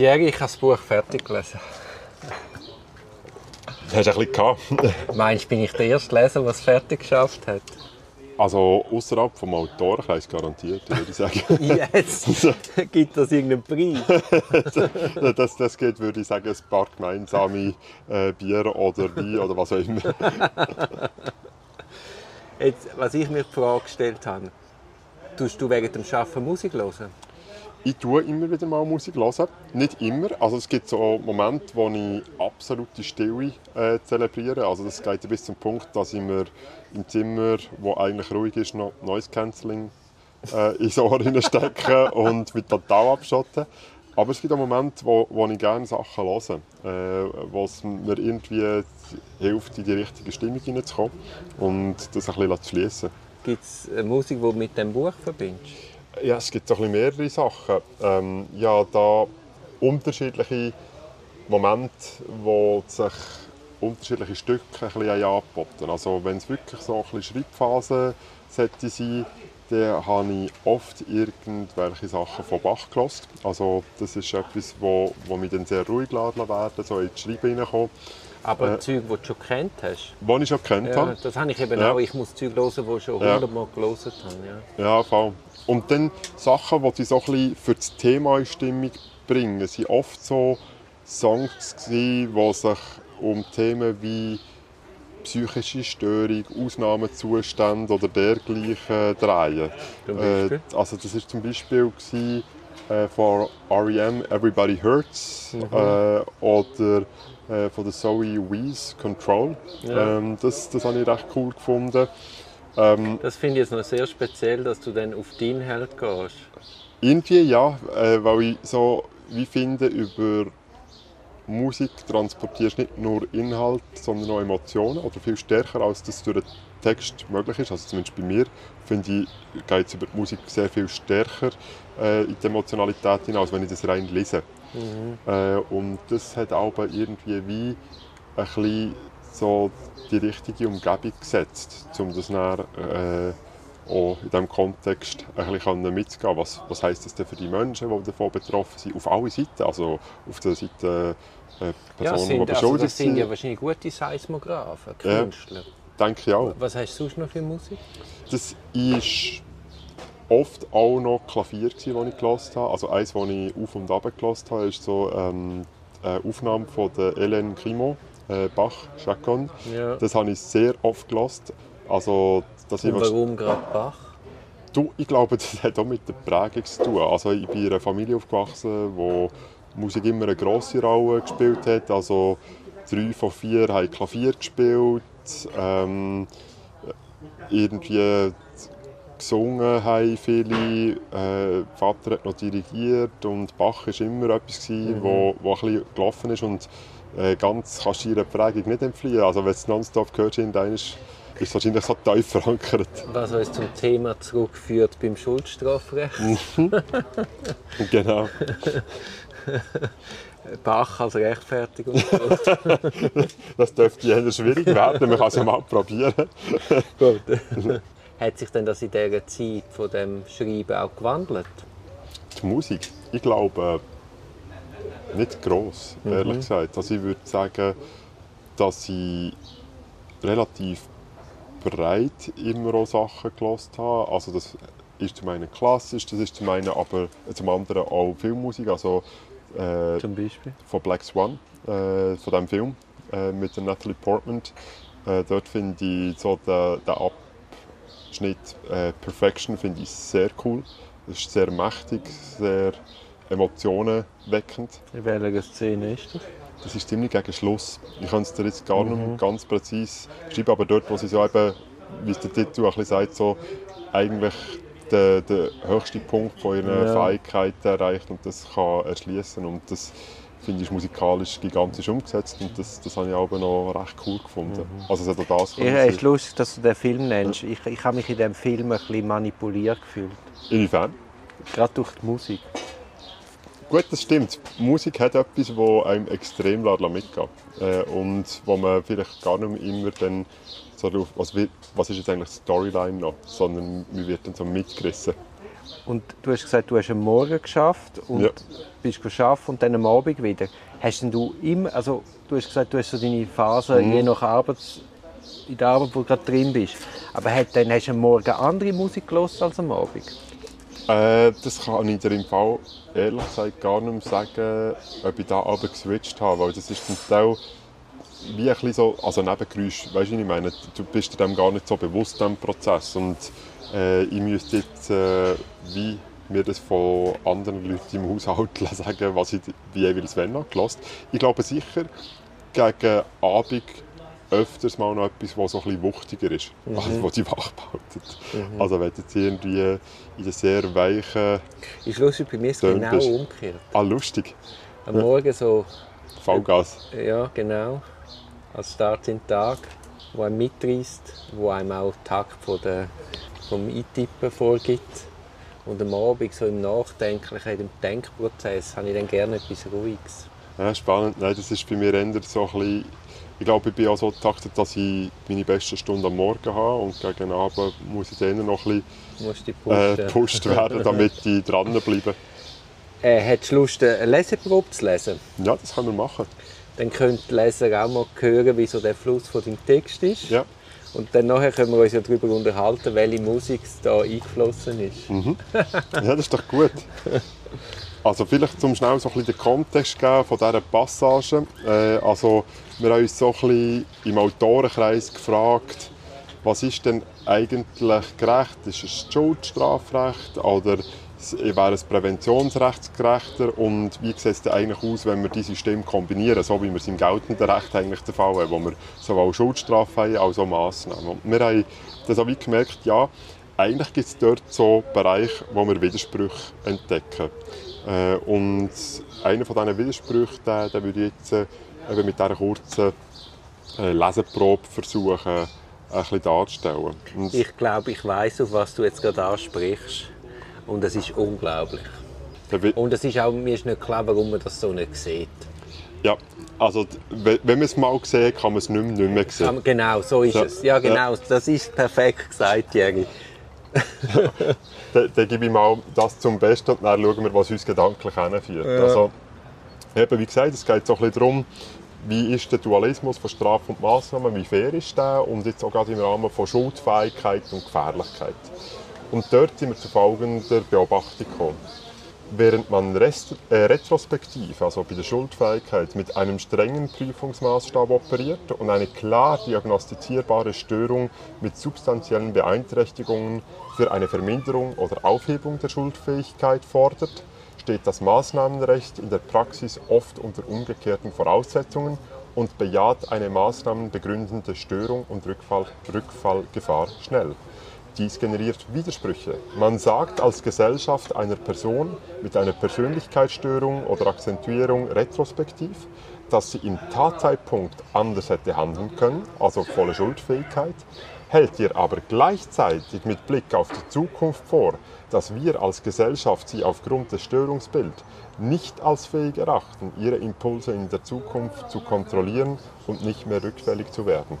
Thierry, ich habe das Buch fertig gelesen. Hast du ein bisschen gehabt? Meinst du, bin ich der erste Leser, der es fertig geschafft hat? Also außerhalb vom Autorenkreis garantiert, würde ich sagen. Jetzt gibt das irgendeinen Preis. das, das geht, würde ich sagen, ein paar gemeinsame äh, Bier oder Wein oder was auch immer. Jetzt, was ich mir die Frage gestellt habe, tust du während dem Arbeiten Musik hören? Ich tue immer wieder mal Musik hören. Nicht immer. Also es gibt so Momente, wo ich absolute Stille äh, zelebriere. Also das geht bis zum Punkt, dass ich mir im Zimmer, wo eigentlich ruhig ist, noch Noise Cancelling äh, ins Ohr stecke und mit total abschotten. Aber es gibt auch Momente, wo, wo ich gerne Sachen höre, äh, es mir irgendwie hilft, in die richtige Stimmung hineinzukommen und das ein bisschen zu schließen. Gibt es Musik, die du mit dem Buch verbindest? Ja, es gibt ein mehrere Sachen. Ähm, ja, da unterschiedliche Momente, wo sich unterschiedliche Stücke ein bisschen angeboten Also wenn es wirklich so ein bisschen Schreibphase sollte sein, dann habe ich oft irgendwelche Sachen von Bach gehört. Also das ist etwas, wo, wo mich dann sehr ruhig lassen werden, so ins Schreiben hineinkommen. Aber äh, Zeug, die du schon kennt hast? Die ich schon kennt ja, habe. Das habe ich eben ja. auch. Ich muss Zeug hören, die ich schon hundertmal ja. gelesen habe. Ja, ja voll. Und dann Sachen, die sie so ein bisschen für das Thema in Stimmung bringen, sind oft so Songs gewesen, die sich um Themen wie psychische Störung, Ausnahmezustände oder dergleichen drehen. Äh, also das war zum Beispiel gewesen, äh, von R.E.M. Everybody Hurts mhm. äh, oder äh, von der Zoe Wees Control. Ja. Ähm, das, das habe ich recht cool gefunden. Ähm, das finde ich jetzt noch sehr speziell, dass du dann auf die Inhalt gehst. Irgendwie ja, äh, weil ich so wie finde, über Musik transportierst nicht nur Inhalt, sondern auch Emotionen oder viel stärker, als das durch Text möglich ist. Also zumindest bei mir finde ich, geht es über die Musik sehr viel stärker äh, in die Emotionalität hinein, als wenn ich das rein lese. Mhm. Äh, und das hat auch irgendwie wie ein bisschen so die richtige Umgebung gesetzt, um das dann, äh, auch in diesem Kontext ein bisschen mitzugehen. Was, was heisst das denn für die Menschen, die davon betroffen sind? Auf alle Seiten. Also auf der Seite äh, Personen, ja, sind, die also das sind ja wahrscheinlich gute Seismographen, Künstler. Ja, denke ich auch. Was hast du sonst noch für Musik? Das ist oft auch noch Klavier, das ich gelesen habe. Also eins, das ich auf und ab gelesen habe, ist so ähm, eine Aufnahme von der Hélène Grimaud äh, Bach, Chacon. Ja. Das habe ich sehr oft gelost. Also, dass Und warum gerade Bach? Du, ich glaube, das hat auch mit der Prägung zu tun. Also, ich bin in einer Familie aufgewachsen, wo Musik immer eine grosse Rolle gespielt hat. Also, drei von vier haben Klavier gespielt. Ähm, irgendwie gesungen haben viele. Äh, Vater hat noch dirigiert und Bach war immer etwas, mhm. wo, wo ein bisschen gelaufen ist. Und äh, ganz kannst du ihrer Prägung nicht entfliehen. Also wenn du es nonstop hörst, dann ist es wahrscheinlich so tief verankert. Was uns zum Thema zurückführt beim Schuldstrafrecht. Mhm. genau. Bach als Rechtfertigung. das dürfte eher schwierig werden, man kann es ja mal probieren. Gut. Hat sich denn das in dieser Zeit von dem Schreiben auch gewandelt? Die Musik? Ich glaube, nicht gross, mhm. ehrlich gesagt. Also ich würde sagen, dass ich relativ breit immer auch Sachen gelost habe. Also das ist zum einen klassisch, das ist zum einen aber zum anderen auch Filmmusik. Also äh, zum Beispiel von Black Swan, äh, von dem Film äh, mit der Natalie Portman. Äh, dort finde ich so den, den Abschnitt äh, Perfection finde ich sehr cool. Das ist sehr mächtig, sehr Emotionen weckend. In welcher Szene ist das? Das ist ziemlich gegen Schluss. Ich kann es dir jetzt gar mhm. nicht ganz präzise schreiben, aber dort, wo sie so eben, wie es der Titel ein bisschen sagt, so eigentlich den, den höchsten Punkt von ihren ja. Fähigkeiten erreicht und das kann erschließen und das finde ich musikalisch gigantisch umgesetzt und das, das habe ich auch noch recht cool gefunden. Mhm. Also es hat auch das ja, es ist lustig, dass du den Film nennst. Ich, ich habe mich in diesem Film ein bisschen manipuliert gefühlt. Inwiefern? Gerade durch die Musik. Gut, das stimmt. Musik hat etwas, das einem extrem mitgeht. Äh, und wo man vielleicht gar nicht immer dann so drauf, was, was ist jetzt eigentlich die Storyline noch, sondern man wird dann so mitgerissen. Und du hast gesagt, du hast am Morgen geschafft und Ja. bist geschafft und dann am Abend wieder. Hast denn du immer, also du hast gesagt, du hast so deine Phase Mhm. je nach Arbeits, in der Arbeit, wo du gerade drin bist. Aber hat, dann hast du am Morgen andere Musik gehört als am Abend? Äh, das kann ich dir im Fall ehrlich gesagt gar nicht mehr sagen, ob ich da aber geswitcht habe, weil das ist zum Teil wie ein bisschen so, also Nebengeräusch, weißt du, ich meine, du bist dir dem gar nicht so bewusst, dem Prozess und äh, ich müsste jetzt, äh, wie mir das von anderen Leuten im Haushalt sagen, was ich wie jeweils wenn habe. Ich glaube sicher, gegen Abend öfters mal noch etwas, was so ein bisschen wuchtiger ist, also was die wach behalten. Also wenn du jetzt irgendwie in der sehr weichen, Ist lustig, bei mir ist es genau bist. umgekehrt. ah lustig, Am Morgen so, Vollgas. ja genau, als Start in den Tag, wo einem mitreißt, wo einem auch den Takt von der, vom Eintippen vorgibt. Und am Abend, so im Nachdenklichen, im Denkprozess, habe ich dann gerne etwas Ruhiges. Ja, spannend. Nein, das ist bei mir eher so ein bisschen, ich glaube, ich bin auch so getaktet, dass ich meine beste Stunde am Morgen habe und gegen Abend muss ich dann noch ein bisschen äh, gepusht werden, damit ich dranbleibe. Äh, hättest du Lust, eine Leseprobe zu lesen? Ja, das können wir machen. Dann können die Leser auch mal hören, wie so der Fluss von deinem Text ist. Ja. Und dann nachher können wir uns ja darüber unterhalten, welche Musik da eingeflossen ist. ja, das ist doch gut. Also vielleicht zum schnell so ein bisschen den Kontext geben von dieser Passage. Äh, also wir haben uns so ein bisschen im Autorenkreis gefragt, was ist denn eigentlich gerecht? Ist es Schuldstrafrecht oder wäre es präventionsrechtsgerechter? Und wie sieht es denn eigentlich aus, wenn wir diese Systeme kombinieren, so wie wir es im geltenden Recht eigentlich der Fall haben, wo wir sowohl Schuldstrafe haben als auch Massnahmen. Und wir haben das auch gemerkt, ja, eigentlich gibt es dort so Bereiche, wo wir Widersprüche entdecken. Äh, und einer von diesen Widersprüchen, den, den würde ich jetzt äh, eben mit dieser kurzen äh, Leseprobe versuchen, ein bisschen darzustellen. Und Ich glaube, ich weiß, auf was du jetzt gerade ansprichst. Und es ist unglaublich. Und es ist auch, mir ist nicht klar, warum man das so nicht sieht. ja, also wenn man es mal sieht, kann man es nicht mehr, nicht mehr sehen. Genau, so ist Ja. es. Ja, genau, das ist perfekt gesagt, Jerry. Dann, dann gebe ich mal das zum Besten und dann schauen wir, was uns gedanklich hinführt. Also, eben, wie gesagt, es geht so ein bisschen darum, wie ist der Dualismus von Strafe und Massnahmen, wie fair ist der und jetzt auch gerade im Rahmen von Schuldfähigkeit und Gefährlichkeit. Und dort sind wir zu folgender Beobachtung gekommen. Während man rest, äh, retrospektiv, also bei der Schuldfähigkeit, mit einem strengen Prüfungsmaßstab operiert und eine klar diagnostizierbare Störung mit substanziellen Beeinträchtigungen für eine Verminderung oder Aufhebung der Schuldfähigkeit fordert, steht das Maßnahmenrecht in der Praxis oft unter umgekehrten Voraussetzungen und bejaht eine maßnahmenbegründende Störung und Rückfall, Rückfallgefahr schnell. Dies generiert Widersprüche. Man sagt als Gesellschaft einer Person mit einer Persönlichkeitsstörung oder Akzentuierung retrospektiv, dass sie im Tatzeitpunkt anders hätte handeln können, also volle Schuldfähigkeit, hält ihr aber gleichzeitig mit Blick auf die Zukunft vor, dass wir als Gesellschaft sie aufgrund des Störungsbilds nicht als fähig erachten, ihre Impulse in der Zukunft zu kontrollieren und nicht mehr rückfällig zu werden.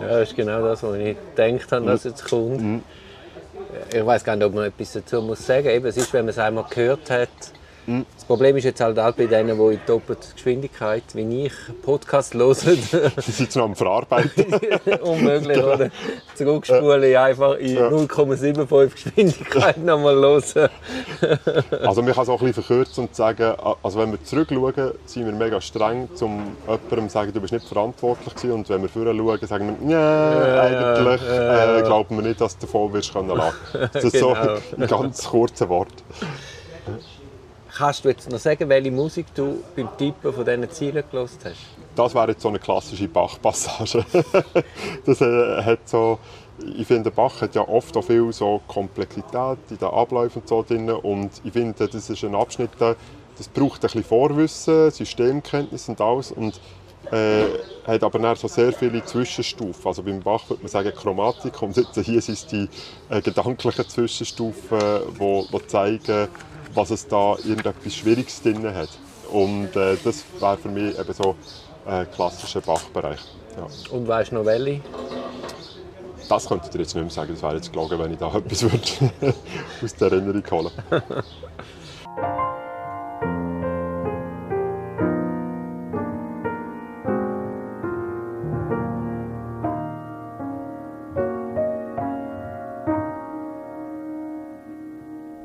Ja, das ist genau das, was ich gedacht habe, dass jetzt kommt. Ich weiß gar nicht, ob man etwas dazu muss sagen muss. Es ist, wenn man es einmal gehört hat. Das Problem ist jetzt halt auch bei denen, die in doppelter Geschwindigkeit, wie ich, Podcast hören, Sie sind noch am Verarbeiten. unmöglich, oder? Zurückspulen, einfach in 0,75 Geschwindigkeit nochmal hören. Also man kann es auch ein bisschen verkürzen und sagen, also wenn wir zurückschauen, sind wir mega streng, um jemandem zu sagen, du bist nicht verantwortlich gewesen. Und wenn wir vorher schauen, sagen wir, ja, eigentlich äh, glauben wir nicht, dass du davon wirst können lassen. Das ist so Genau. ein ganz kurzes Wort. Kannst du jetzt noch sagen, welche Musik du beim Tippen von diesen Zielen gelesen hast? Das wäre jetzt so eine klassische Bach-Passage. das äh, hat so, ich finde, Bach hat ja oft auch viel so Komplexität in den Abläufen und so drin. Und ich finde, das ist ein Abschnitt, das braucht ein bisschen Vorwissen, Systemkenntnis und alles. Und äh, hat aber dann so sehr viele Zwischenstufen. Also beim Bach würde man sagen Chromatik und jetzt hier sind die äh, gedanklichen Zwischenstufen, die wo zeigen, was es da irgendetwas Schwieriges drin hat. Und äh, das wäre für mich eben so ein klassischer Bachbereich. Ja. Und weißt du noch welche? Das könnte ich dir jetzt nicht mehr sagen, das wäre jetzt gelogen, wenn ich da etwas würde aus der Erinnerung holen